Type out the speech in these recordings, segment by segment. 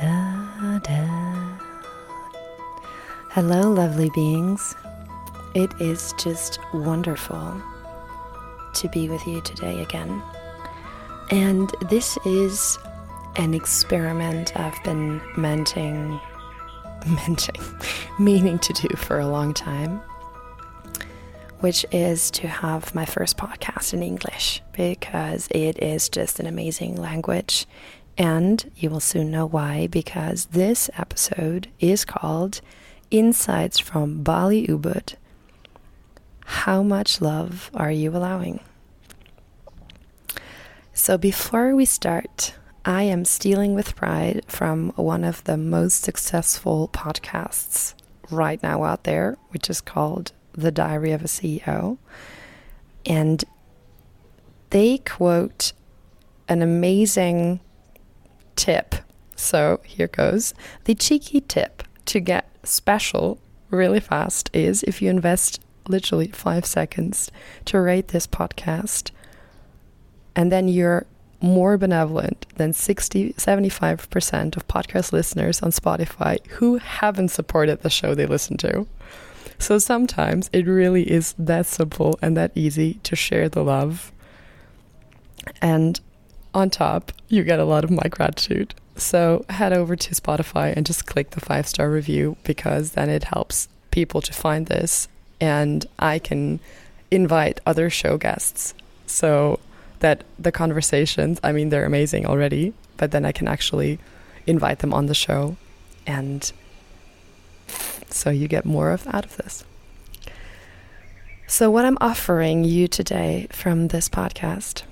Da, da. Hello, lovely beings. It is just wonderful to be with you today again. And this is an experiment I've been menting, menting, meaning to do for a long time, which is to have my first podcast in English because it is just an amazing language. And you will soon know why, because this episode is called Insights from Bali Ubud. How much love are you allowing? So, before we start, I am stealing with pride from one of the most successful podcasts right now out there, which is called The Diary of a CEO. And they quote an amazing tip. So here goes. The cheeky tip to get special really fast is if you invest literally five seconds to rate this podcast, and then you're more benevolent than 60 75% of podcast listeners on Spotify who haven't supported the show they listen to. So sometimes it really is that simple and that easy to share the love. And on top, you get a lot of my gratitude. So head over to Spotify and just click the five star review because then it helps people to find this and I can invite other show guests. So that the conversations, I mean, they're amazing already, but then I can actually invite them on the show. And so you get more of out of this. So, what I'm offering you today from this podcast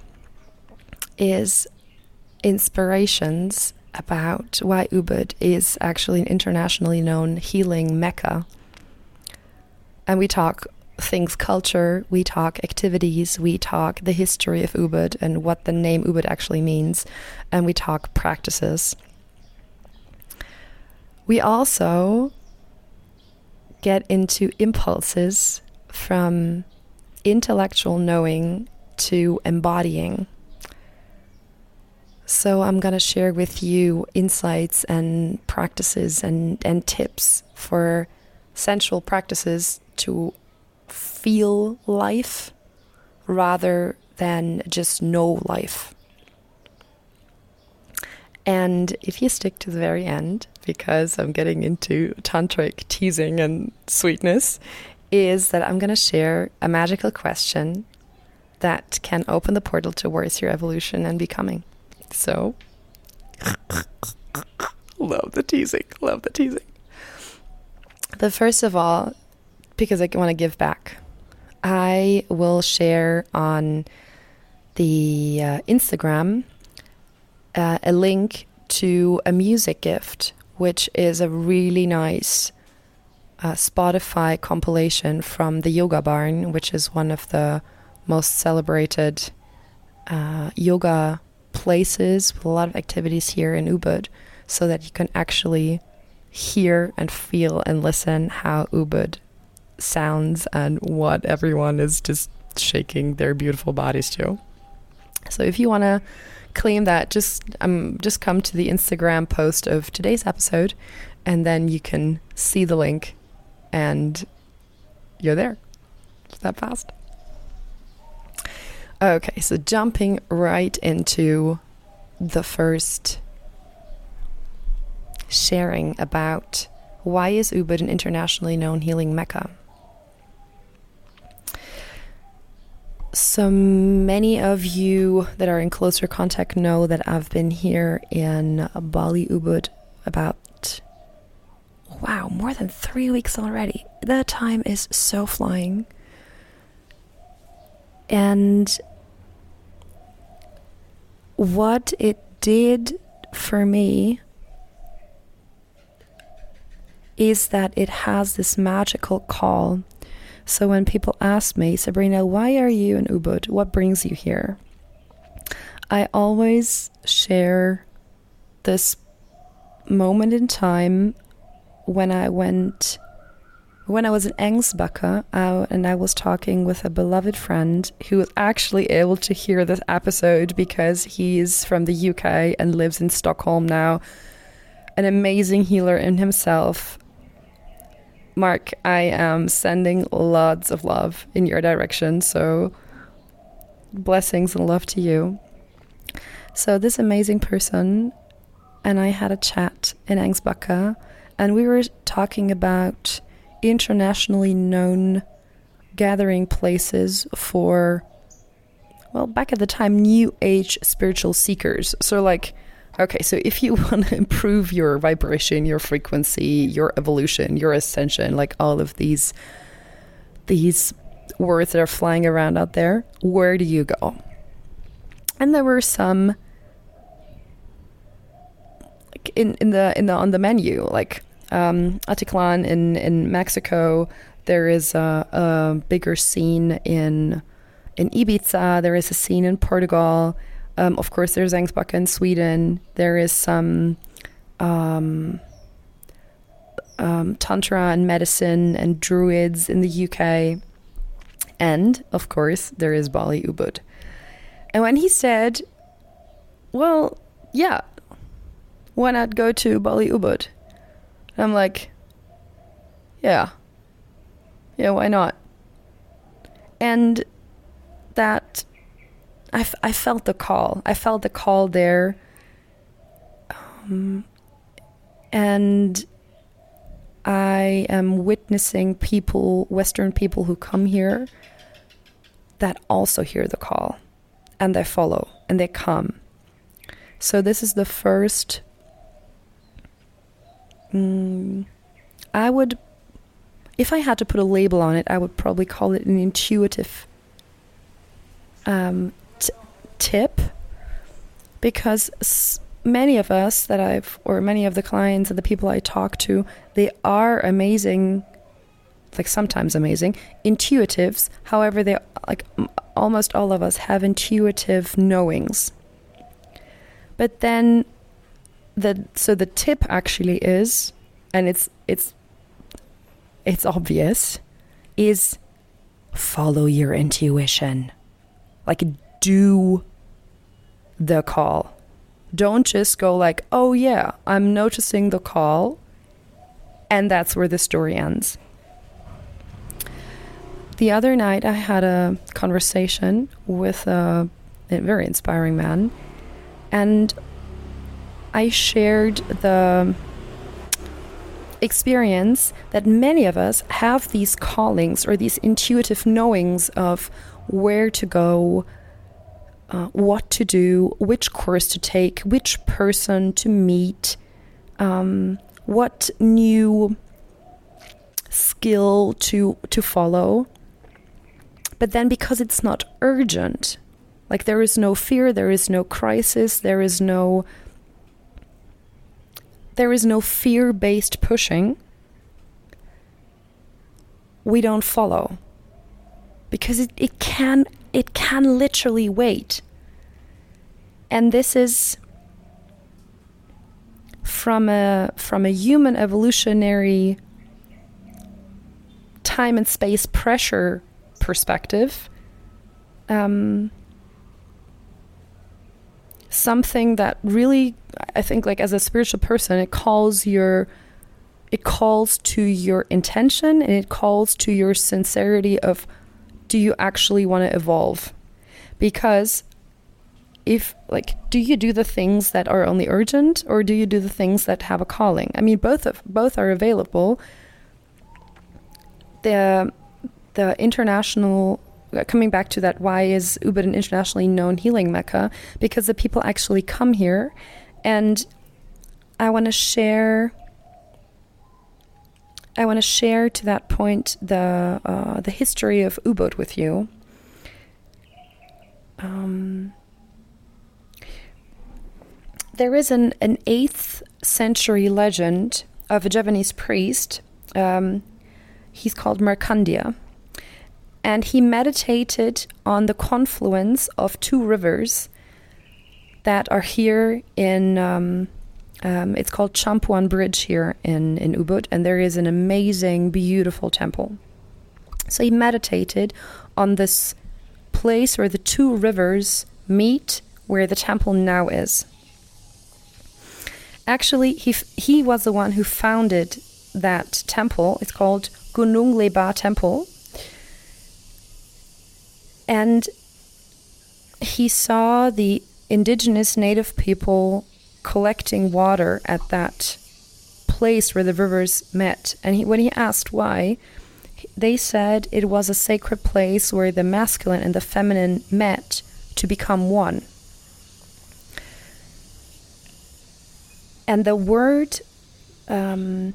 is inspirations about why Ubud is actually an internationally known healing mecca. And we talk things culture, we talk activities, we talk the history of Ubud and what the name Ubud actually means, and we talk practices. We also get into impulses from intellectual knowing to embodying. So, I'm going to share with you insights and practices and, and tips for sensual practices to feel life rather than just know life. And if you stick to the very end, because I'm getting into tantric teasing and sweetness, is that I'm going to share a magical question that can open the portal towards your evolution and becoming. So, love the teasing, love the teasing. The first of all, because I want to give back, I will share on the uh, Instagram uh, a link to a music gift, which is a really nice uh, Spotify compilation from the Yoga Barn, which is one of the most celebrated uh, yoga places with a lot of activities here in Ubud, so that you can actually hear and feel and listen how Ubud sounds and what everyone is just shaking their beautiful bodies to. So if you want to claim that, just um, just come to the Instagram post of today's episode, and then you can see the link, and you're there. It's that fast. Okay, so jumping right into the first sharing about why is Ubud an internationally known healing mecca? So many of you that are in closer contact know that I've been here in Bali Ubud about wow, more than 3 weeks already. The time is so flying. And what it did for me is that it has this magical call so when people ask me, Sabrina, why are you in Ubud? What brings you here? I always share this moment in time when I went when I was in Ängsbacka uh, and I was talking with a beloved friend who was actually able to hear this episode because he's from the UK and lives in Stockholm now an amazing healer in himself. Mark, I am sending lots of love in your direction. So, blessings and love to you. So, this amazing person and I had a chat in Ängsbacka, and we were talking about internationally known gathering places for, well, back at the time, new age spiritual seekers. So, like, okay, so if you want to improve your vibration, your frequency, your evolution, your ascension, like all of these, these words that are flying around out there, where do you go? And there were some in, in the in the on the menu, like um, Atitlan in in Mexico. There is a, a, bigger scene in in Ibiza. There is a scene in Portugal. Um, of course, there's Ängsbacka in Sweden. There is some um, um, tantra and medicine and druids in the UK, and of course, there is Bali Ubud. And when he said, "Well, yeah, why not go to Bali Ubud? And I'm like, yeah. Yeah, why not? And that, I, f- I felt the call. I felt the call there. Um, and I am witnessing people, Western people who come here, that also hear the call and they follow and they come. So, this is the first Mm, I would, if I had to put a label on it, I would probably call it an intuitive um, t- tip because s- many of us that I've, or many of the clients and the people I talk to, they are amazing, like sometimes amazing, intuitives. However, they like almost all of us have intuitive knowings. But then the so the tip actually is, and it's it's it's obvious, is follow your intuition. Like do the call. Don't just go like, "Oh yeah, I'm noticing the call." And that's where the story ends. The other night I had a conversation with a, a very inspiring man and I shared the experience that many of us have these callings or these intuitive knowings of where to go, uh, what to do, which course to take, which person to meet, um, what new skill to to follow. But then because it's not urgent, like there is no fear, there is no crisis, there is no there is no fear based pushing, we don't follow. Because it, it can it can literally wait. And this is from a from a human evolutionary time and space pressure perspective, um, something that really I think like as a spiritual person it calls your it calls to your intention and it calls to your sincerity of do you actually want to evolve? Because if like do you do the things that are only urgent or do you do the things that have a calling? I mean both of both are available. The the international coming back to that, why is Ubud an internationally known healing mecca? Because the people actually come here, and I want to share. I want to share to that point the uh, the history of Ubud with you. Um, there is an, an 8th century legend of a Javanese priest. Um, he's called Markandeya and he meditated on the confluence of two rivers that are here in. Um, um, it's called Campuhan Bridge here in in Ubud, and there is an amazing, beautiful temple. So he meditated on this place where the two rivers meet, where the temple now is. actually he he was the one who founded that temple. It's called Gunung Lebah Temple. And he saw the indigenous native people collecting water at that place where the rivers met. And he, when he asked why, they said it was a sacred place where the masculine and the feminine met to become one. And the word um,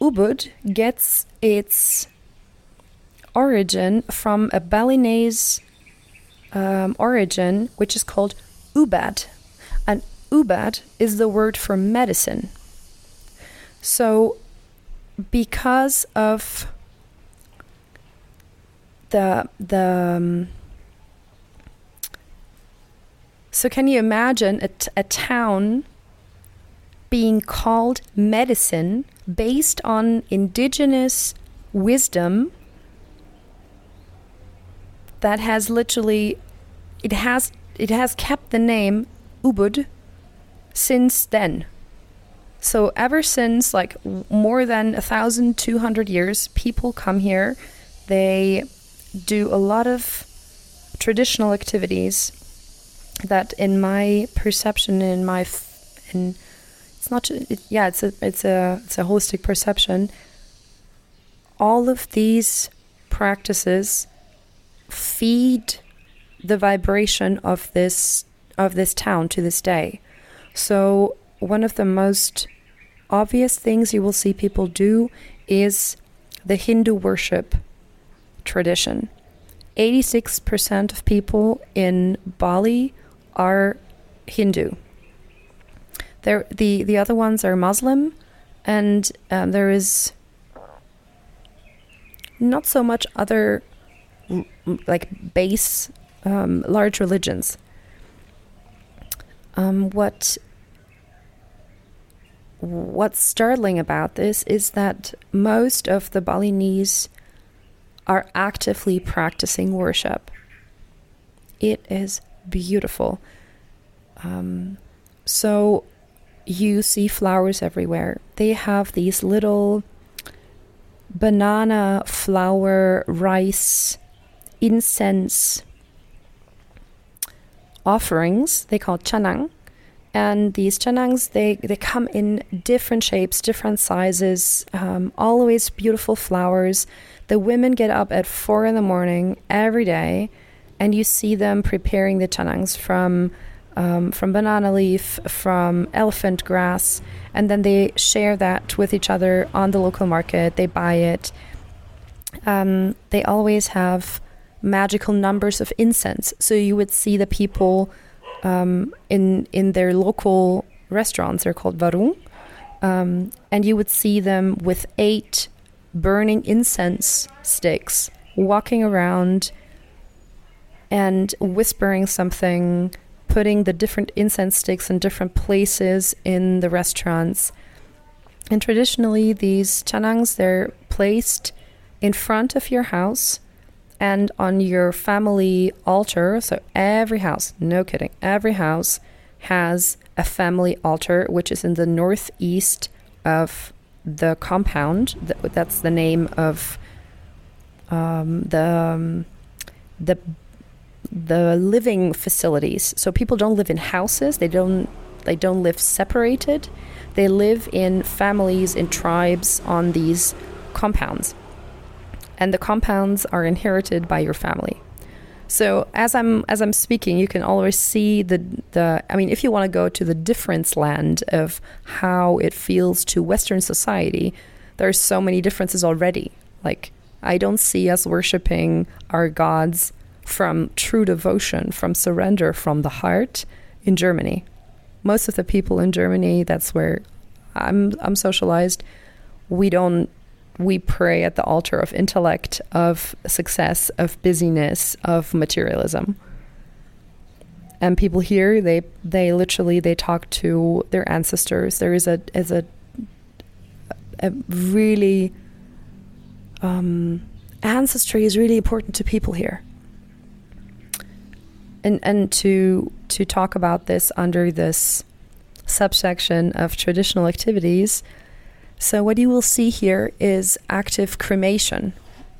Ubud gets its origin from a Balinese um, origin, which is called Ubad. And Ubad is the word for medicine. So, because of the the um, so can you imagine a, t- a town being called medicine based on indigenous wisdom that has literally it has it has kept the name Ubud since then. So ever since like more than a thousand two hundred years, people come here. They do a lot of traditional activities that, in my perception, in my in it's not it, yeah it's a it's a it's a holistic perception. All of these practices feed the vibration of this of this town to this day. So one of the most obvious things you will see people do is the Hindu worship tradition. 86% of people in Bali are Hindu. There, the, the other ones are Muslim, and um, there is not so much other like base um, large religions. Um, what what's startling about this is that most of the Balinese are actively practicing worship. It is beautiful. Um, so you see flowers everywhere. They have these little banana flower rice incense offerings. They call canang. And these canangs, they, they come in different shapes, different sizes, um, always beautiful flowers. The women get up at four in the morning every day, and you see them preparing the canangs from um, from banana leaf, from elephant grass, and then they share that with each other on the local market. They buy it. Um, they always have magical numbers of incense. So you would see the people um, in in their local restaurants. They're called warung, um, and you would see them with eight burning incense sticks walking around and whispering something, putting the different incense sticks in different places in the restaurants. And traditionally, these canangs they're placed in front of your house and on your family altar. So every house, no kidding, every house has a family altar, which is in the northeast of the compound. That's the name of um, the um, the the living facilities. So people don't live in houses. They don't they don't live separated. They live in families in tribes on these compounds and the compounds are inherited by your family. So as I'm as I'm speaking, you can always see the the. I mean, if you want to go to the difference land of how it feels to Western society, there are so many differences already. Like I don't see us worshiping our gods from true devotion, from surrender, from the heart in Germany. Most of the people in Germany, that's where I'm I'm socialized. We don't we pray at the altar of intellect, of success, of busyness, of materialism. And people here, they they literally they talk to their ancestors. There is a is a a really um, ancestry is really important to people here. And and to to talk about this under this subsection of traditional activities. So, what you will see here is active cremation,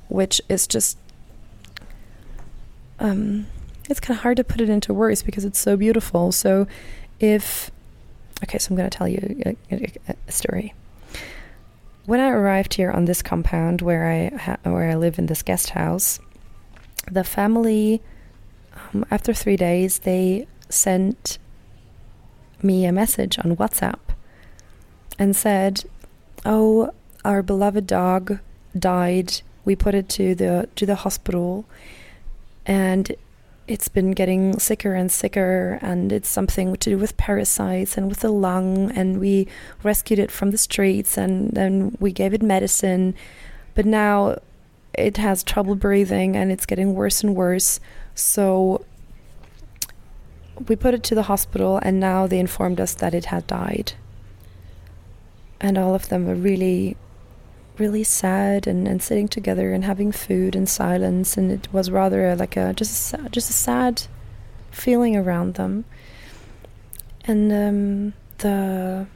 which is just. Um, it's kind of hard to put it into words because it's so beautiful. So, if. Okay, so I'm going to tell you a, a, a, story. When I arrived here on this compound where I ha- where I live in this guest house, the family, um, after three days, they sent me a message on WhatsApp and said, "Oh, our beloved dog died. We put it to the to the hospital, and it's been getting sicker and sicker, and it's something to do with parasites and with the lung. And we rescued it from the streets, and then we gave it medicine, but now it has trouble breathing, and it's getting worse and worse. So." We put it to the hospital, and now they informed us that it had died and all of them were really really sad and, and sitting together and having food in silence. And it was rather a, like a just a, just a sad feeling around them. And um, the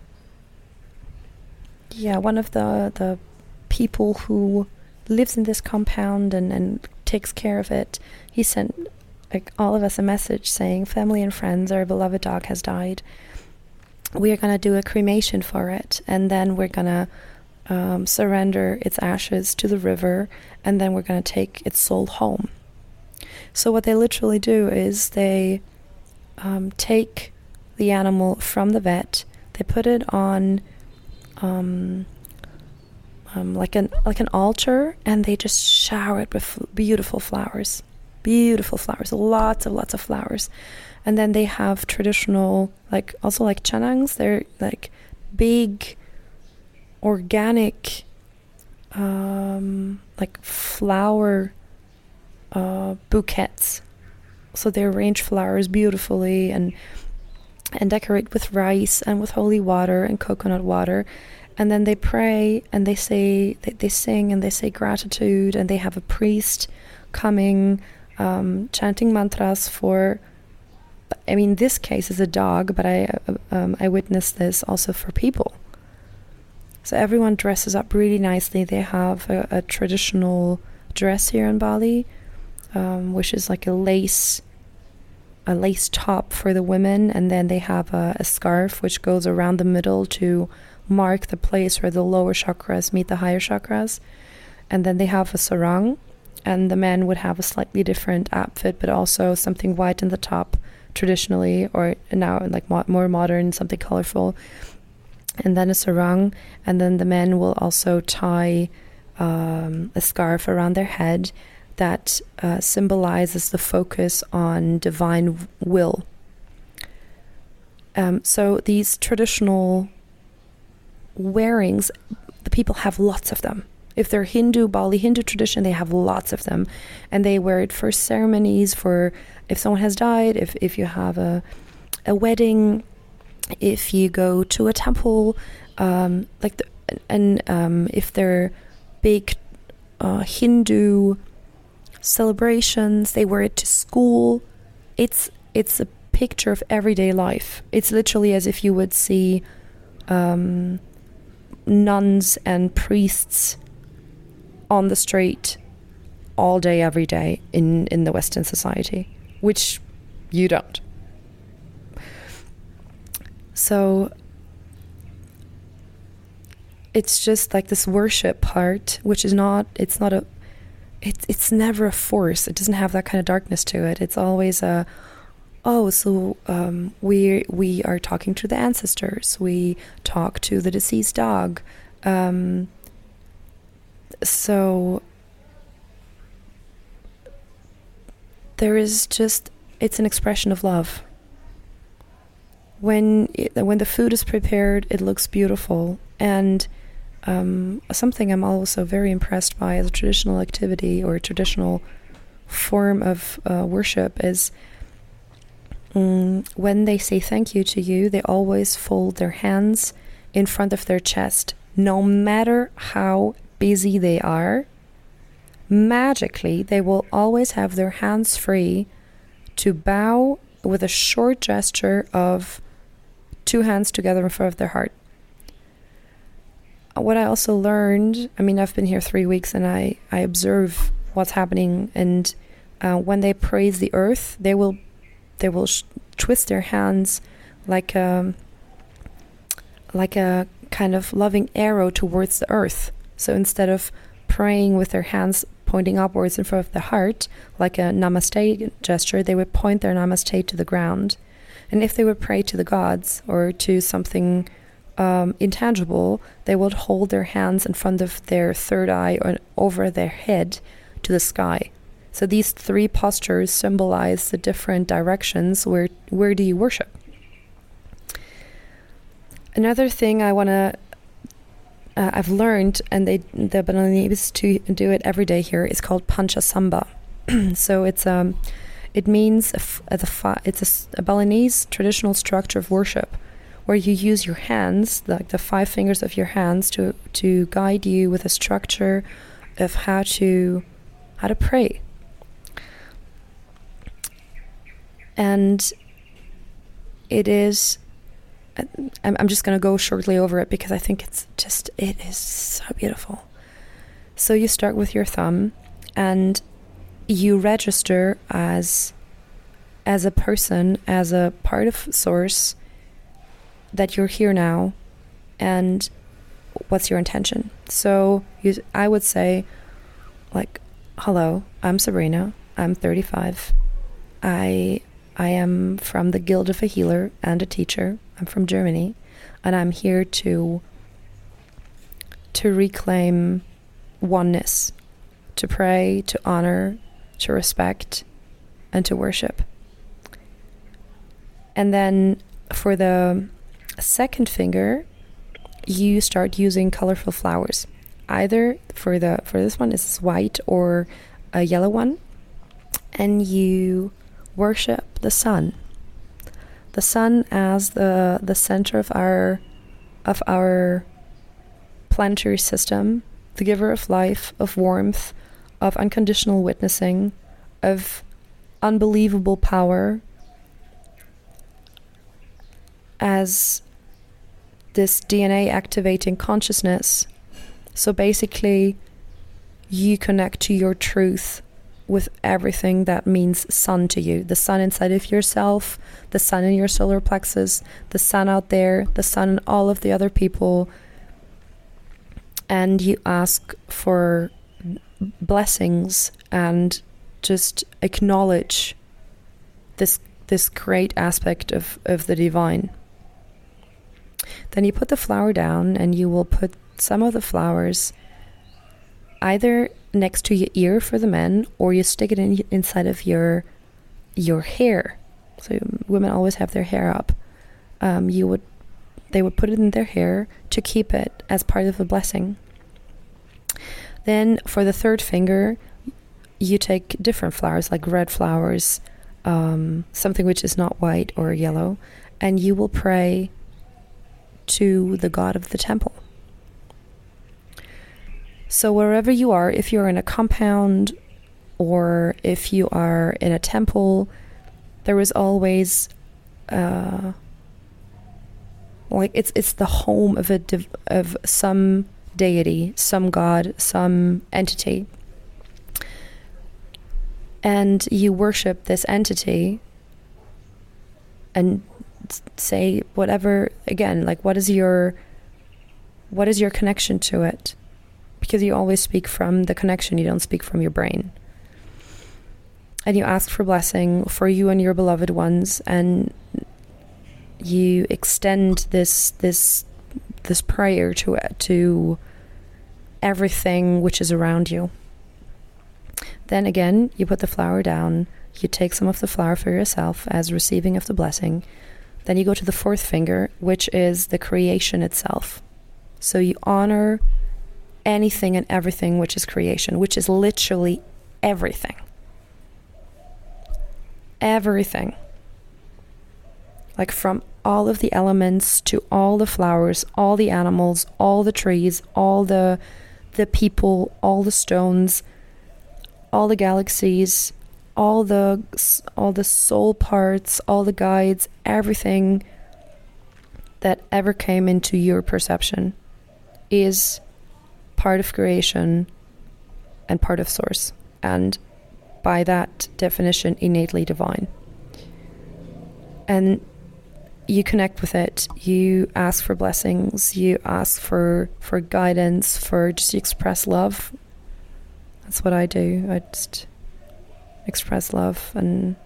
yeah one of the the people who lives in this compound and, and takes care of it he sent like all of us a message saying family and friends our beloved dog has died we are going to do a cremation for it, and then we're going to um, surrender its ashes to the river, and then we're going to take its soul home. So, what they literally do is they um, take the animal from the vet, they put it on um, um, like an like an altar, and they just shower it with beautiful flowers, beautiful flowers, lots of lots of flowers. And then they have traditional like also like canangs they're like big organic um, like flower uh, bouquets. So they arrange flowers beautifully and and decorate with rice and with holy water and coconut water. And then they pray and they say they, they sing and they say gratitude and they have a priest coming um, chanting mantras for I mean, this case is a dog, but I um, I witnessed this also for people. So everyone dresses up really nicely. They have a, a traditional dress here in Bali, um, which is like a lace, a lace top for the women, and then they have a, a scarf which goes around the middle to mark the place where the lower chakras meet the higher chakras, and then they have a sarong, and the men would have a slightly different outfit, but also something white in the top traditionally, or now like mo- more modern, something colorful, and then a sarong, and then the men will also tie um, a scarf around their head that uh, symbolizes the focus on divine will. Um, so these traditional wearings, the people have lots of them. If they're Hindu, Bali Hindu tradition, they have lots of them. And they wear it for ceremonies, for if someone has died, if, if you have a, a wedding, if you go to a temple, um, like, the, and um, if they're big uh, Hindu celebrations, they wear it to school. It's it's a picture of everyday life. It's literally as if you would see um, nuns and priests on the street all day, every day in, in the Western society, which you don't. So it's just like this worship part, which is not, it's not a, it's, it's never a force. It doesn't have that kind of darkness to it. It's always a, oh, so um, we we are talking to the ancestors. We talk to the deceased dog. Um, so there is just it's an expression of love. When it, when the food is prepared it looks beautiful. And um, something I'm also very impressed by as a traditional activity or a traditional form of uh, worship is um, when they say thank you to you, they always fold their hands in front of their chest, no matter how busy they are, magically they will always have their hands free to bow with a short gesture of two hands together in front of their heart. What I also learned, I mean, I've been here three weeks and I, I observe what's happening. And uh, when they praise the earth, they will they will sh- twist their hands like a like a kind of loving arrow towards the earth. So instead of praying with their hands pointing upwards in front of the heart, like a namaste gesture, they would point their namaste to the ground. And if they would pray to the gods or to something um, intangible, they would hold their hands in front of their third eye or over their head to the sky. So these three postures symbolize the different directions where where do you worship. Another thing I want to uh, I've learned, and they the Balinese to do it every day here, is called Panchasamba. so it's um, it means a, a, it's a, a Balinese traditional structure of worship, where you use your hands, like the five fingers of your hands, to to guide you with a structure of how to how to pray. And it is I'm just going to go shortly over it because I think it's just it is so beautiful. So you start with your thumb and you register as as a person, as a part of source that you're here now and what's your intention. So you, I would say like hello, I'm Sabrina. I'm 35. I I am from the Guild of a Healer and a teacher. I'm from Germany, and I'm here to to reclaim oneness, to pray, to honor, to respect, and to worship. And then for the second finger, you start using colorful flowers. Either for the for this one is white or a yellow one, and you worship the sun. The sun as the the center of our of our planetary system, the giver of life, of warmth, of unconditional witnessing, of unbelievable power as this DNA activating consciousness. So basically, you connect to your truth with everything that means sun to you the sun inside of yourself, the sun in your solar plexus, the sun out there, the sun in all of the other people. And you ask for blessings and just acknowledge this this great aspect of, of the divine. Then you put the flower down and you will put some of the flowers either next to your ear for the men, or you stick it in inside of your your hair. So women always have their hair up. Um, you would they would put it in their hair to keep it as part of a blessing. Then for the third finger, you take different flowers like red flowers, um, something which is not white or yellow, and you will pray to the god of the temple. So, wherever you are, if you're in a compound or if you are in a temple, there is always uh, like it's it's the home of a div- of some deity, some god, some entity. And you worship this entity and say whatever again, like what is your what is your connection to it? Because you always speak from the connection, you don't speak from your brain. And you ask for blessing for you and your beloved ones, and you extend this this this prayer to to everything which is around you. Then again, you put the flower down. You take some of the flower for yourself as receiving of the blessing. Then you go to the fourth finger, which is the creation itself. So you honor anything and everything which is creation, which is literally everything. Everything. Like from all of the elements to all the flowers, all the animals, all the trees, all the the people, all the stones, all the galaxies, all the all the soul parts, all the guides, everything that ever came into your perception is part of creation and part of source, and by that definition, innately divine. And you connect with it. You ask for blessings. You ask for for guidance. For just express love. That's what I do. I just express love and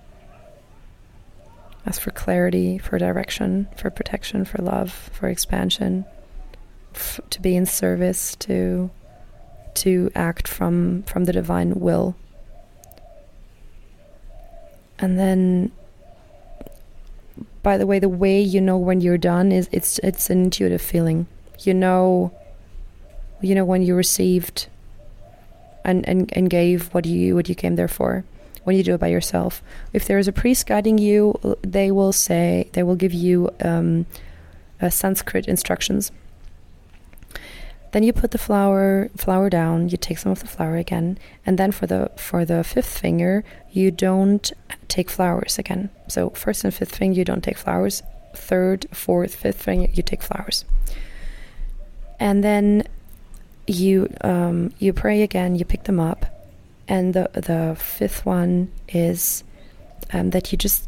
ask for clarity, for direction, for protection, for love, for expansion, f- to be in service, to to act from from the divine will. And then by the way, the way you know when you're done is it's it's an intuitive feeling. You know you know when you received and, and, and gave what you what you came there for when you do it by yourself. If there is a priest guiding you, they will say they will give you um, Sanskrit instructions. Then you put the flower flower down. You take some of the flower again, and then for the for the fifth finger, you don't take flowers again. So first and fifth finger, you don't take flowers. Third, fourth, fifth finger, you take flowers. And then you um, you pray again. You pick them up, and the the fifth one is um, that you just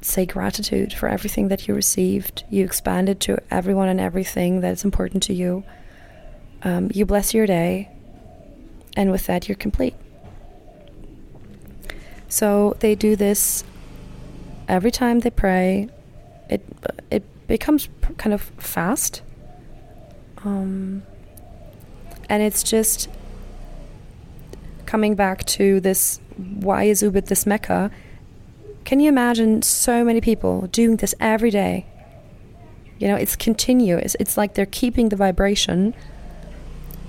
say gratitude for everything that you received. You expand it to everyone and everything that is important to you. Um, you bless your day, and with that, you're complete. So they do this every time they pray. It it becomes kind of fast, um, and it's just coming back to this why is Ubud this Mecca? Can you imagine so many people doing this every day? You know, it's continuous. It's like they're keeping the vibration.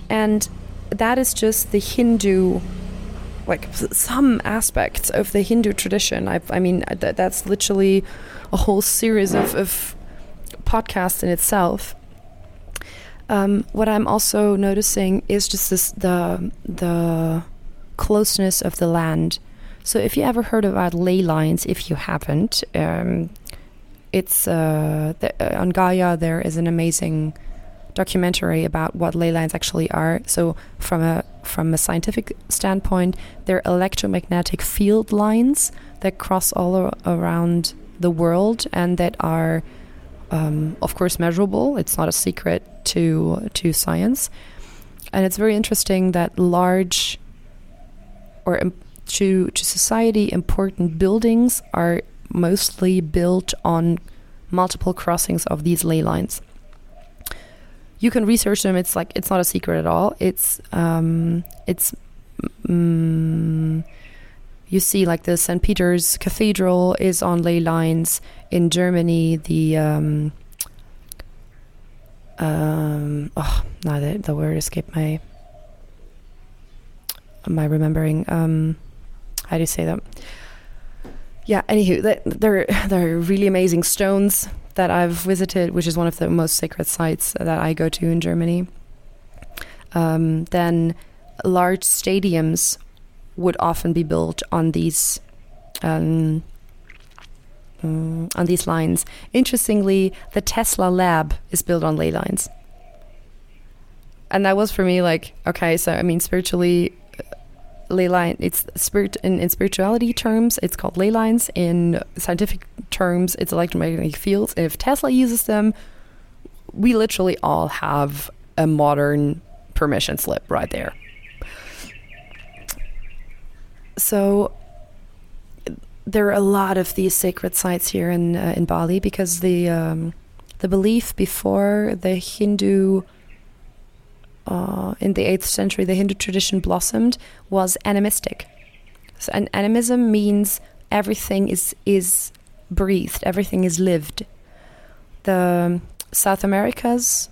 And that is just the Hindu, like some aspects of the Hindu tradition. I, I mean, th- that's literally a whole series of, of podcasts in itself. Um, what I'm also noticing is just this the the closeness of the land. So if you ever heard about ley lines, if you haven't, um, it's uh, the, uh, on Gaia. There is an amazing documentary about what ley lines actually are. So from a from a scientific standpoint, they're electromagnetic field lines that cross all around the world and that are, um, of course, measurable. It's not a secret to to science, and it's very interesting that large or to to society important buildings are mostly built on multiple crossings of these ley lines. You can research them. It's like it's not a secret at all. It's um, it's mm, you see like the St. Peter's Cathedral is on ley lines in Germany. The um, um, oh, now the, the word escaped my my remembering. Um, how do you say that? Yeah. Anywho, they're they're really amazing stones that I've visited, which is one of the most sacred sites that I go to in Germany. Um, then large stadiums would often be built on these um, um, on these lines. Interestingly, the Tesla lab is built on ley lines, and that was for me like okay. So I mean, spiritually, ley line it's spirit in, in spirituality terms it's called ley lines in scientific terms it's electromagnetic fields. If tesla uses them we literally all have a modern permission slip right there. So there are a lot of these sacred sites here in uh, in Bali because the um, the belief before the Hindu uh, in the 8th century, the Hindu tradition blossomed, was animistic. So, and animism means everything is, is breathed, everything is lived. The South Americas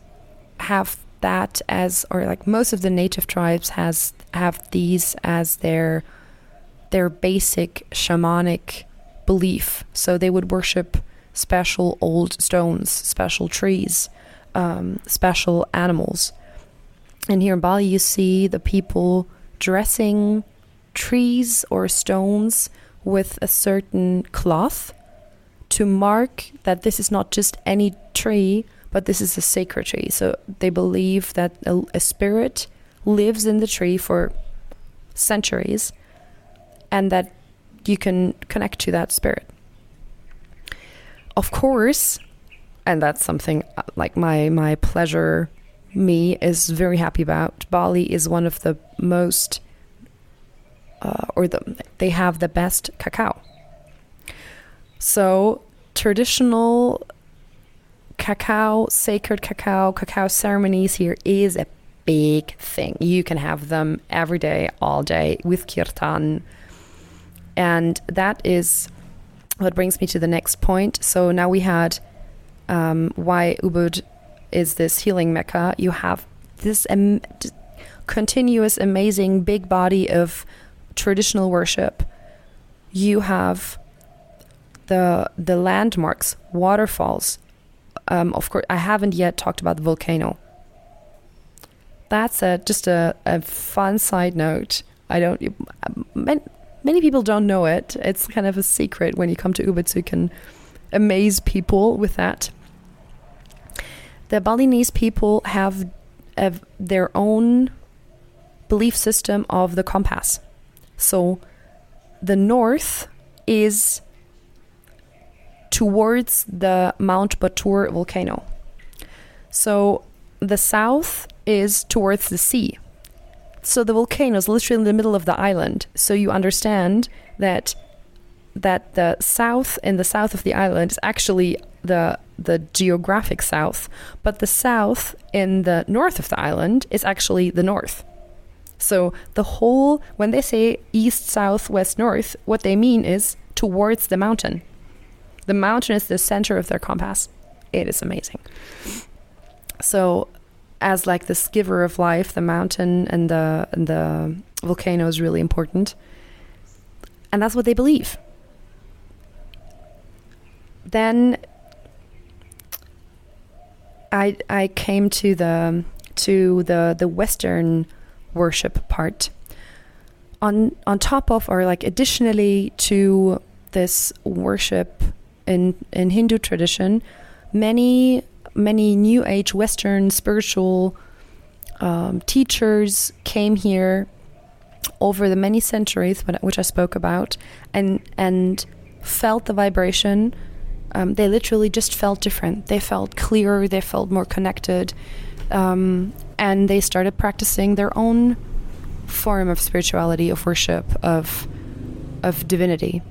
have that as, or like most of the native tribes has have these as their their basic shamanic belief. So they would worship special old stones, special trees, um, special animals. And here in Bali, you see the people dressing trees or stones with a certain cloth to mark that this is not just any tree, but this is a sacred tree. So they believe that a, a spirit lives in the tree for centuries and that you can connect to that spirit. Of course, and that's something uh, like my my pleasure me is very happy about. Bali is one of the most uh, or the they have the best cacao. So traditional cacao, sacred cacao, cacao ceremonies here is a big thing. You can have them every day, all day with kirtan. And that is what brings me to the next point. So now we had um, why Ubud is this healing mecca. You have this um, continuous, amazing big body of traditional worship. You have the the landmarks, waterfalls. Um, of course, I haven't yet talked about the volcano. That's a, just a, a fun side note. I don't. Many, many people don't know it. It's kind of a secret when you come to Ubud, you can amaze people with that. The Balinese people have, their own belief system of the compass. So the north is towards the Mount Batur volcano. So the south is towards the sea. So the volcano is literally in the middle of the island. So you understand that that the south in the south of the island is actually the the geographic south, but the south in the north of the island is actually the north. So the whole when they say east, south, west, north, what they mean is towards the mountain. The mountain is the center of their compass. It is amazing. So as like this giver of life, the mountain and the and the volcano is really important. And that's what they believe. Then I I came to the to the the western worship part. On on top of or like additionally to this worship in in Hindu tradition, many many New Age Western spiritual um, teachers came here over the many centuries, which I spoke about, and and felt the vibration. Um, they literally just felt different. They felt clearer. They felt more connected, um, and they started practicing their own form of spirituality, of worship, of of divinity.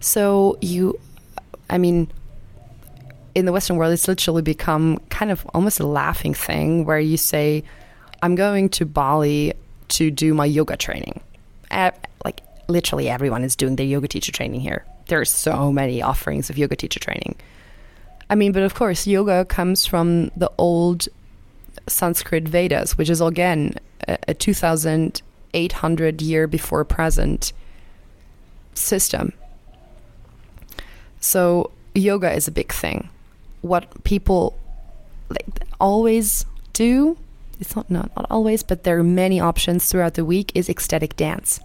So you, I mean, in the Western world, it's literally become kind of almost a laughing thing where you say, I'm going to Bali to do my yoga training. Uh, like, literally everyone is doing their yoga teacher training here. There are so many offerings of yoga teacher training. I mean, but of course, yoga comes from the old Sanskrit Vedas, which is again a, a 2,800 year before present system. So, yoga is a big thing what people like always do it's not, not not always but there are many options throughout the week is ecstatic dance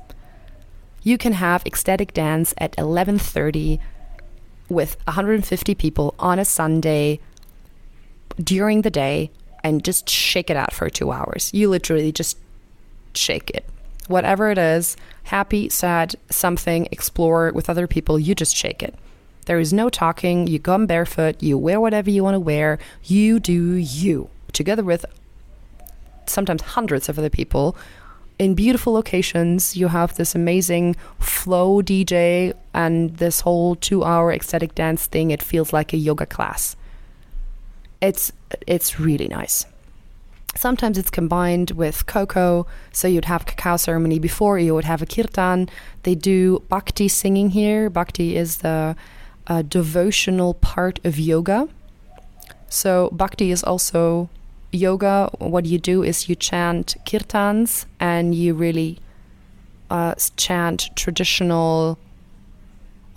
you can have ecstatic dance at 11:30 with 150 people on a Sunday during the day and just shake it out for 2 hours you literally just shake it whatever it is happy sad something explore with other people you just shake it there is no talking. You come barefoot. You wear whatever you want to wear. You do you, together with sometimes hundreds of other people in beautiful locations. You have this amazing flow DJ and this whole two hour ecstatic dance thing. It feels like a yoga class. It's it's really nice. Sometimes it's combined with cocoa, so you'd have cacao ceremony before you would have a kirtan. They do bhakti singing here. Bhakti is the a devotional part of yoga. So, bhakti is also yoga. What you do is you chant kirtans and you really uh, chant traditional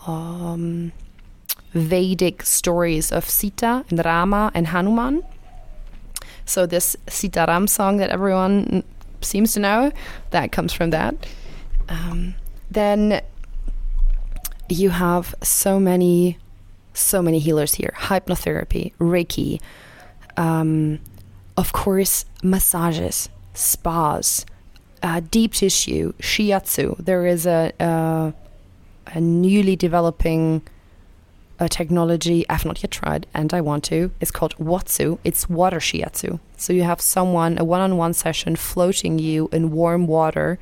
um, Vedic stories of Sita and Rama and Hanuman. So, this Sita Ram song that everyone seems to know, that comes from that. Um, then you have so many so many healers here hypnotherapy, Reiki, um, of course, massages, spas, uh, deep tissue, shiatsu. There is a, a, a newly developing a technology I've not yet tried and I want to. It's called Watsu. It's water shiatsu. So you have someone, a one on one session, floating you in warm water.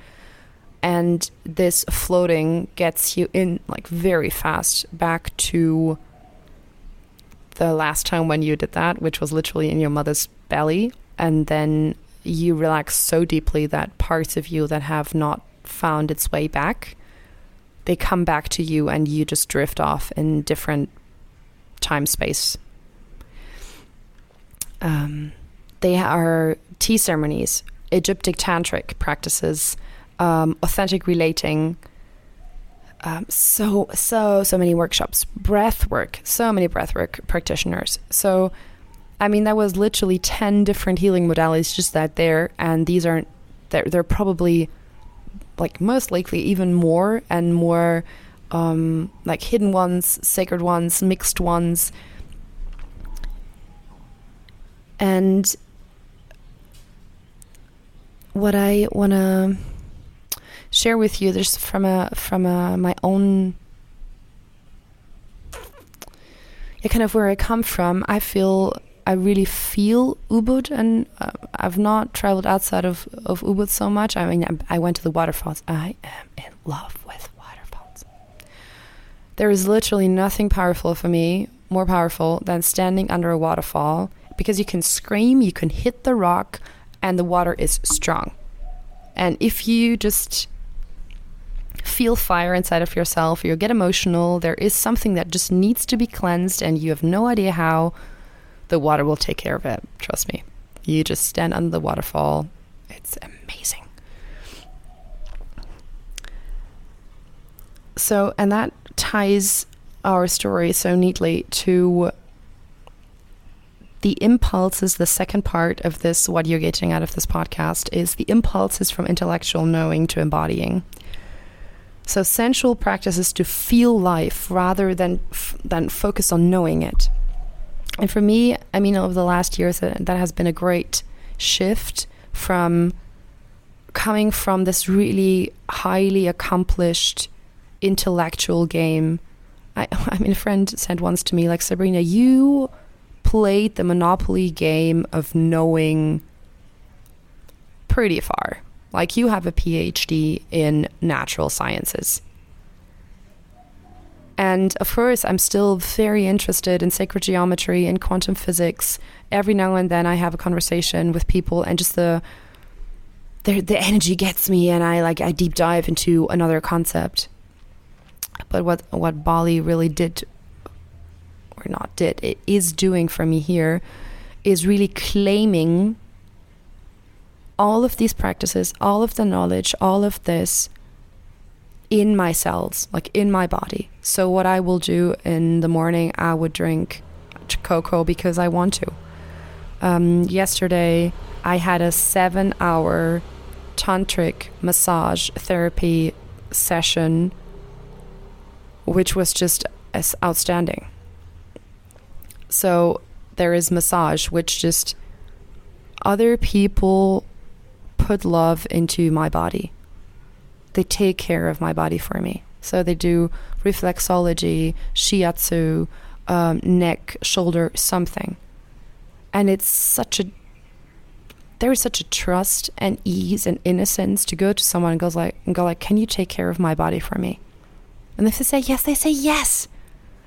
And this floating gets you in like very fast back to the last time when you did that, which was literally in your mother's belly. And then you relax so deeply that parts of you that have not found its way back they come back to you and you just drift off in different time space um, they are tea ceremonies egyptic tantric practices um, authentic relating um, so so so many workshops breath work so many breath work practitioners so i mean that was literally 10 different healing modalities just that there and these aren't they're, they're probably like most likely even more and more um, like hidden ones sacred ones mixed ones and what i want to share with you there's from a from a my own yeah, kind of where I come from. I feel I really feel Ubud, and uh, I've not traveled outside of of Ubud so much. I mean, I, I went to the waterfalls. I am in love with waterfalls. There is literally nothing powerful for me, more powerful than standing under a waterfall because you can scream, you can hit the rock, and the water is strong. And if you just feel fire inside of yourself, you get emotional, there is something that just needs to be cleansed, and you have no idea how, the water will take care of it. Trust me. You just stand under the waterfall. It's amazing. So, and that ties our story so neatly to the impulses. The second part of this, what you're getting out of this podcast, is the impulses from intellectual knowing to embodying. So sensual practice is to feel life rather than f- than focus on knowing it. And for me, I mean, over the last years, that, that has been a great shift from coming from this really highly accomplished intellectual game. I, I mean, a friend said once to me, like, Sabrina, you played the Monopoly game of knowing pretty far. Like you have a PhD in natural sciences. And of course, I'm still very interested in sacred geometry and quantum physics. Every now and then, I have a conversation with people, and just the the, the energy gets me, and I like I deep dive into another concept. But what what Bali really did, or not did, it is doing for me here, is really claiming all of these practices, all of the knowledge, all of this in my cells, like in my body. So, what I will do in the morning, I would drink cocoa because I want to. Um, yesterday, I had a seven hour tantric massage therapy session, which was just outstanding. So, there is massage, which just other people put love into my body. They take care of my body for me. So they do reflexology, shiatsu, um, neck, shoulder, something. And it's such a there is such a trust and ease and innocence to go to someone and goes like and go like, Can you take care of my body for me? And if they say yes, they say yes.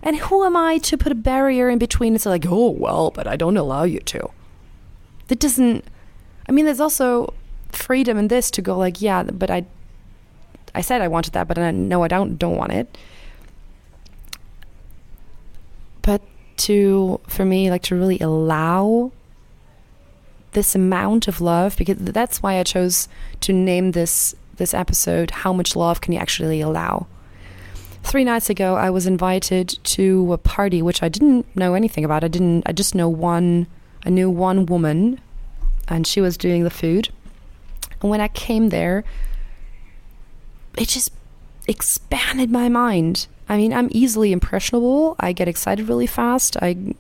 And who am I to put a barrier in between and say like, oh well, but I don't allow you to. That doesn't I mean there's also freedom in this to go like, yeah, but I I said I wanted that, but I, no, I don't don't want it. But to for me, like to really allow this amount of love, because that's why I chose to name this this episode "How much love can you actually allow?" Three nights ago, I was invited to a party which I didn't know anything about. I didn't. I just know one. I knew one woman, and she was doing the food and when I came there, it just expanded my mind. I mean, I'm easily impressionable. I get excited really fast. I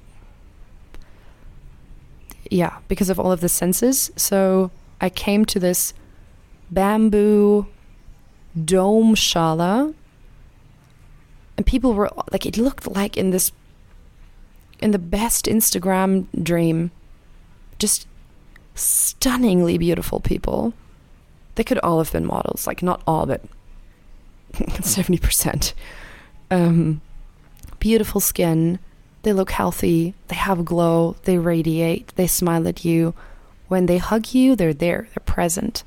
yeah, because of all of the senses. So I came to this bamboo dome shala and people were like it looked like in this in the best Instagram dream just stunningly beautiful people. They could all have been models, like not all, but 70%. Um, beautiful skin. They look healthy. They have glow. They radiate. They smile at you. When they hug you, they're there. They're present.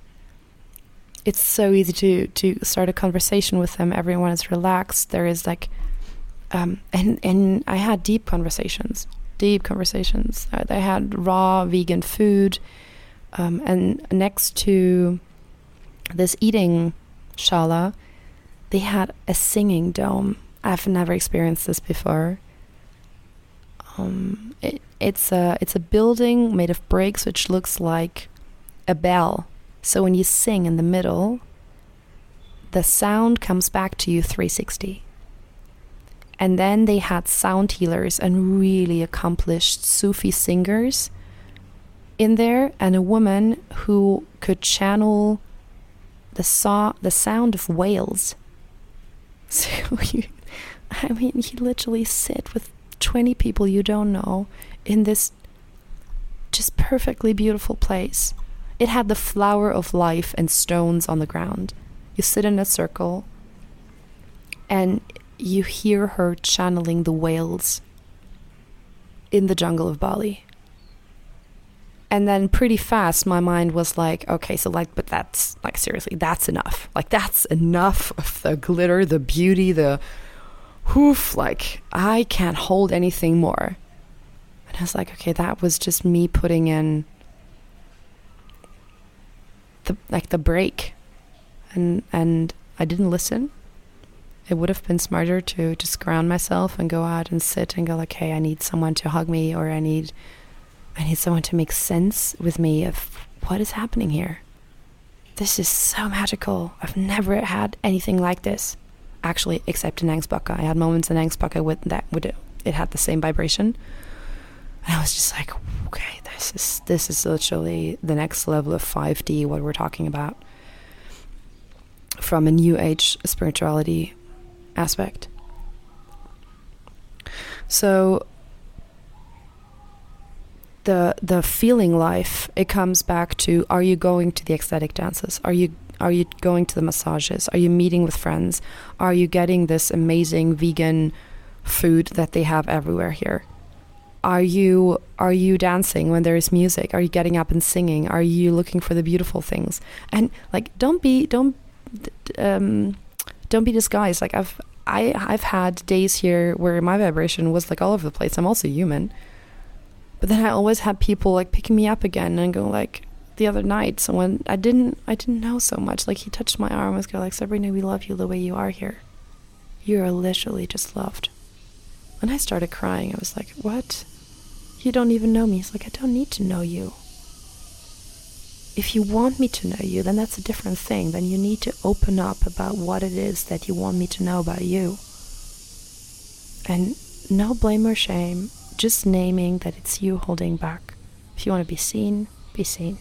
It's so easy to to start a conversation with them. Everyone is relaxed. There is like, um, and and I had deep conversations deep conversations. They had raw vegan food, um, and next to this eating shala, they had a singing dome. I've never experienced this before. Um, it, it's a it's a building made of bricks, which looks like a bell. So when you sing in the middle, the sound comes back to you 360. And then they had sound healers and really accomplished Sufi singers in there, and a woman who could channel the saw the sound of whales. So you, I mean, you literally sit with 20 people you don't know in this just perfectly beautiful place. It had the flower of life and stones on the ground. You sit in a circle, and you hear her channeling the whales in the jungle of Bali. And then pretty fast, my mind was like, okay, so like, but that's like, seriously, that's enough. Like, that's enough of the glitter, the beauty, the hoof. Like, I can't hold anything more. And I was like, okay, that was just me putting in the, like, the break. And, and I didn't listen it would have been smarter to just ground myself and go out and sit and go like, hey, I need someone to hug me or I need I need someone to make sense with me of what is happening here. This is so magical. I've never had anything like this. Actually, except in Ängsbacka. I had moments in Ängsbacka with that would it had the same vibration. And I was just like, okay, this is this is literally the next level of 5D what we're talking about from a new age spirituality aspect. So the the feeling life it comes back to are you going to the ecstatic dances? Are you are you going to the massages? Are you meeting with friends? Are you getting this amazing vegan food that they have everywhere here? Are you are you dancing when there is music? Are you getting up and singing? Are you looking for the beautiful things? And like don't be don't um don't be disguised. Like I've I I've had days here where my vibration was like all over the place. I'm also human. But then I always had people like picking me up again and go like the other night someone I didn't I didn't know so much. Like he touched my arm and was go like Sabrina, we love you the way you are here. You are literally just loved. And I started crying. I was like, What? You don't even know me. He's like, I don't need to know you. If you want me to know you, then that's a different thing. Then you need to open up about what it is that you want me to know about you. And no blame or shame, just naming that it's you holding back. If you want to be seen, be seen.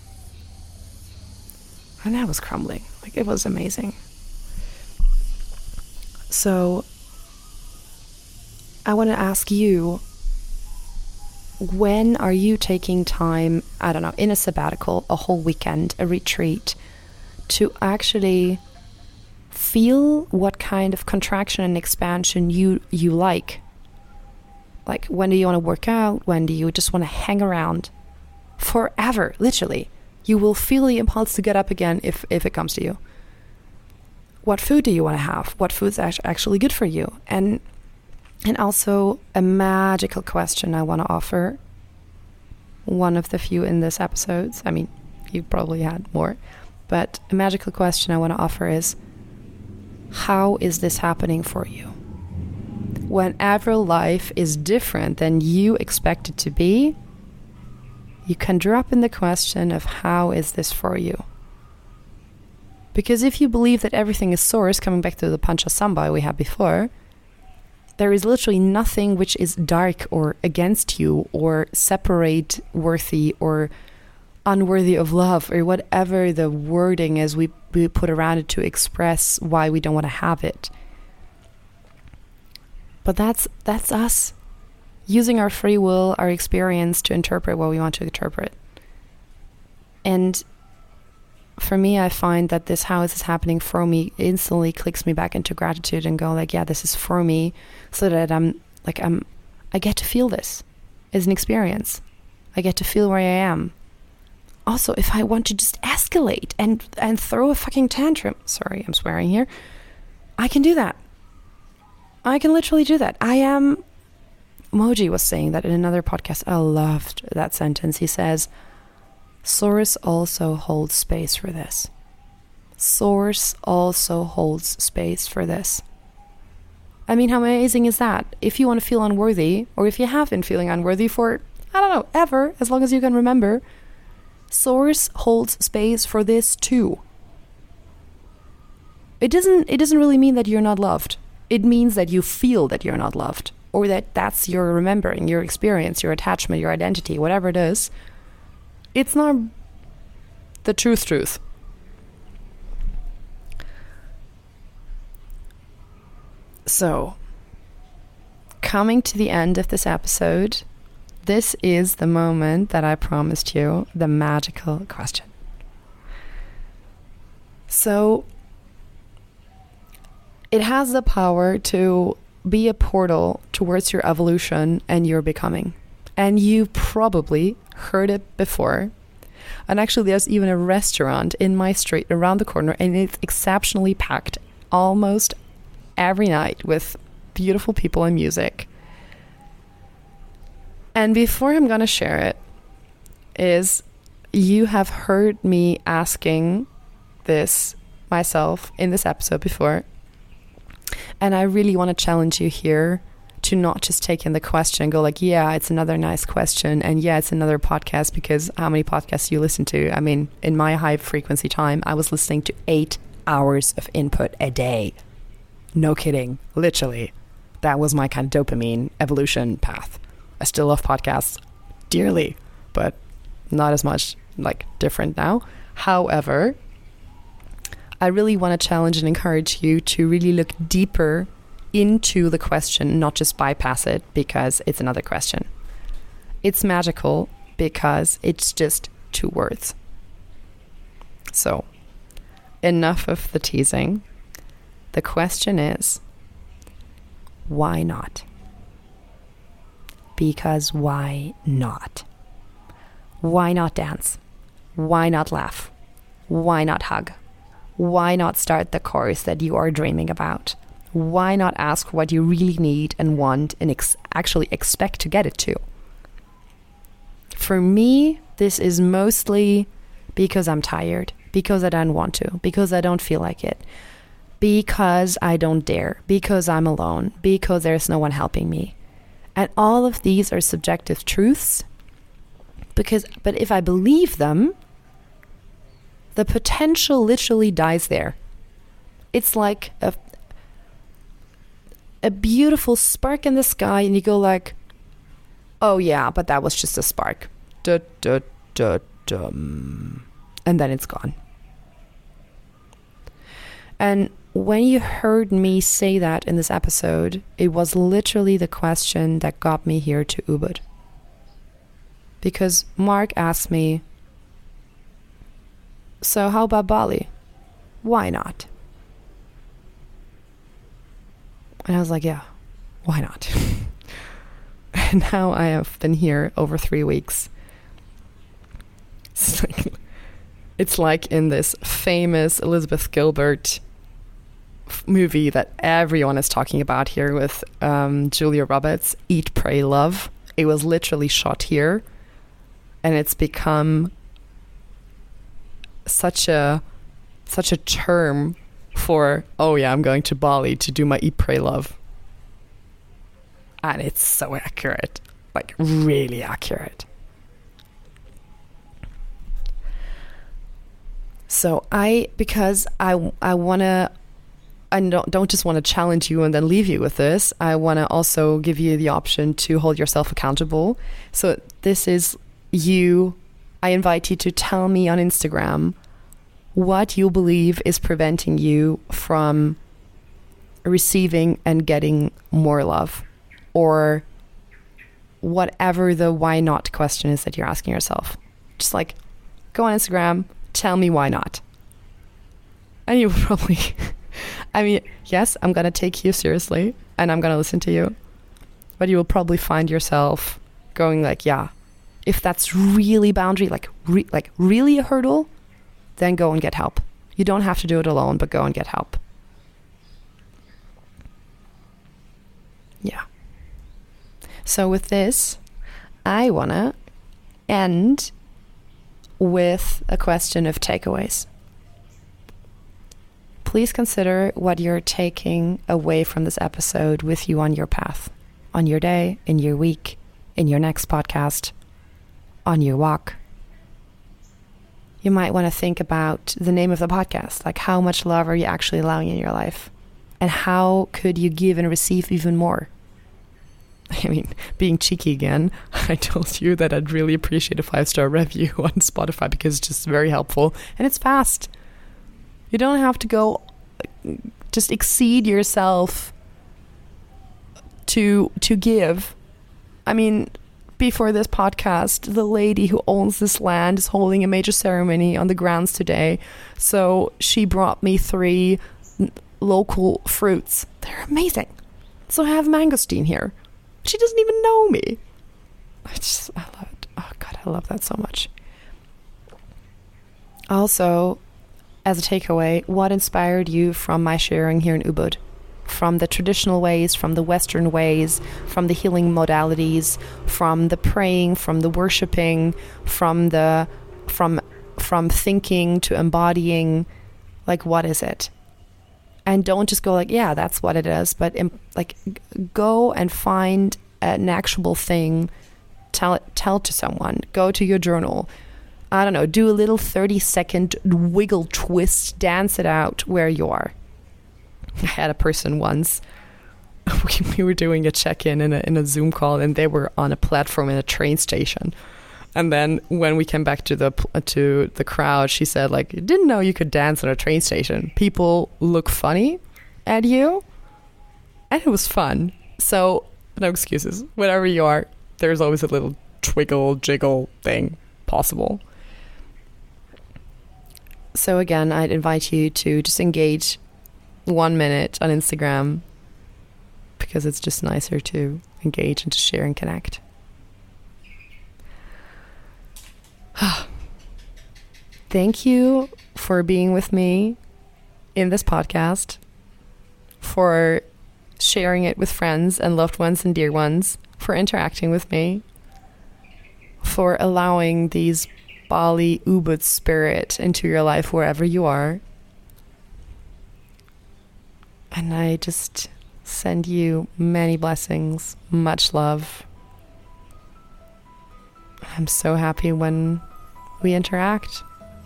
And that was crumbling. Like, it was amazing. So, I want to ask you when are you taking time, I don't know, in a sabbatical, a whole weekend, a retreat, to actually feel what kind of contraction and expansion you you like? Like when do you want to work out? When do you just want to hang around? Forever, literally. You will feel the impulse to get up again if, if it comes to you. What food do you want to have? What food's actually good for you? And and also, a magical question I want to offer. One of the few in this episodes. I mean, you probably had more. But a magical question I want to offer is How is this happening for you? Whenever life is different than you expect it to be, you can drop in the question of how is this for you? Because if you believe that everything is source, coming back to the Pancha Sambhava we had before, there is literally nothing which is dark or against you or separate worthy or unworthy of love or whatever the wording is we, we put around it to express why we don't want to have it. But that's that's us using our free will, our experience to interpret what we want to interpret. And for me, I find that this how is this happening for me instantly clicks me back into gratitude and go like, yeah, this is for me, so that I'm like I'm, I get to feel this as an experience. I get to feel where I am. Also, if I want to just escalate and and throw a fucking tantrum, sorry, I'm swearing here, I can do that. I can literally do that. I am. Mooji was saying that in another podcast. I loved that sentence. He says Source also holds space for this. Source also holds space for this. I mean, how amazing is that? If you want to feel unworthy, or if you have been feeling unworthy for, I don't know, ever, as long as you can remember, Source holds space for this too. It doesn't it doesn't really mean that you're not loved. It means that you feel that you're not loved or that that's your remembering, your experience, your attachment, your identity, whatever it is it's not the truth truth. So, coming to the end of this episode, this is the moment that I promised you the magical question. So, it has the power to be a portal towards your evolution and your becoming. And you probably heard it before. And actually, there's even a restaurant in my street around the corner, and it's exceptionally packed almost every night with beautiful people and music. And before I'm going to share it, is you have heard me asking this myself in this episode before. And I really want to challenge you here to not just take in the question and go like, yeah, it's another nice question, and yeah, it's another podcast because how many podcasts you listen to? I mean, in my high frequency time, I was listening to eight hours of input a day. No kidding, literally. That was my kind of dopamine evolution path. I still love podcasts dearly, but not as much like different now. However, I really want to challenge and encourage you to really look deeper into the question, not just bypass it because it's another question. It's magical because it's just two words. So, enough of the teasing. The question is why not? Because why not? Why not dance? Why not laugh? Why not hug? Why not start the course that you are dreaming about? why not ask what you really need and want and ex- actually expect to get it to? For me, this is mostly because I'm tired, because I don't want to, because I don't feel like it, because I don't dare, because I'm alone, because there's no one helping me. And all of these are subjective truths because but if I believe them, the potential literally dies there. It's like a a beautiful spark in the sky and you go like oh yeah but that was just a spark dum. and then it's gone and when you heard me say that in this episode it was literally the question that got me here to ubud because mark asked me so how about bali why not And I was like, yeah, why not? and now I have been here over three weeks. It's like, it's like in this famous Elizabeth Gilbert movie that everyone is talking about here with um, Julia Roberts, Eat, Pray, Love. It was literally shot here, and it's become such a such a term for, oh yeah, I'm going to Bali to do my Eat, Pray, Love. And it's so accurate. Like, really accurate. So I, because I, I want to I don't, don't just want to challenge you and then leave you with this. I want to also give you the option to hold yourself accountable. So this is you. I invite you to tell me on Instagram what you believe is preventing you from receiving and getting more love or whatever the why not question is that you're asking yourself. Just like go on Instagram, tell me why not. And you will probably, I mean, yes, I'm going to take you seriously and I'm going to listen to you. But you will probably find yourself going like, yeah, if that's really boundary, like, re- like really a hurdle, then go and get help. You don't have to do it alone, but go and get help. Yeah. So with this, I want to end with a question of takeaways. Please consider what you're taking away from this episode with you on your path, on your day, in your week, in your next podcast, on your walk. You might want to think about the name of the podcast, like how much love are you actually allowing in your life? And how could you give and receive even more? I mean, being cheeky again, I told you that I'd really appreciate a five star review on Spotify because it's just very helpful and it's fast. You don't have to go uh, just exceed yourself to to give. I mean, before this podcast, the lady who owns this land is holding a major ceremony on the grounds today. So she brought me three local fruits. They're amazing. So I have mangosteen here. She doesn't even know me. I just, I love it. Oh, God, I love that so much. Also, as a takeaway, what inspired you from my sharing here in Ubud? From the traditional ways, from the Western ways, from the healing modalities, from the praying, from the worshiping, from the from from thinking to embodying, like what is it? and don't just go like yeah that's what it is but like go and find an actual thing tell tell to someone. Go to your journal. I don't know do a little 30 second wiggle twist dance it out where you are i had a person once we were doing a check-in in a, in a zoom call and they were on a platform in a train station and then when we came back to the uh, to the crowd, she said like, "Didn't know you could dance at a train station. People look funny at you." And it was fun. So, no excuses. Whatever you are, there's always a little twiggle jiggle thing possible. So again, I'd invite you to just 1 minute on Instagram because it's just nicer to engage and to share and connect. Thank you for being with me in this podcast, for sharing it with friends and loved ones and dear ones, for interacting with me, for allowing these Bali Ubud spirit into your life wherever you are. And I just send you many blessings, much love. I'm so happy when we interact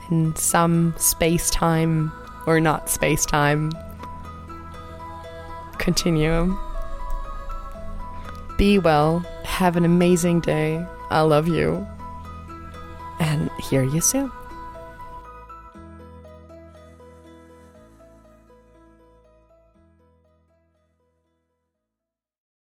in some space time or not space time continuum. Be well. Have an amazing day. I love you. And hear you soon.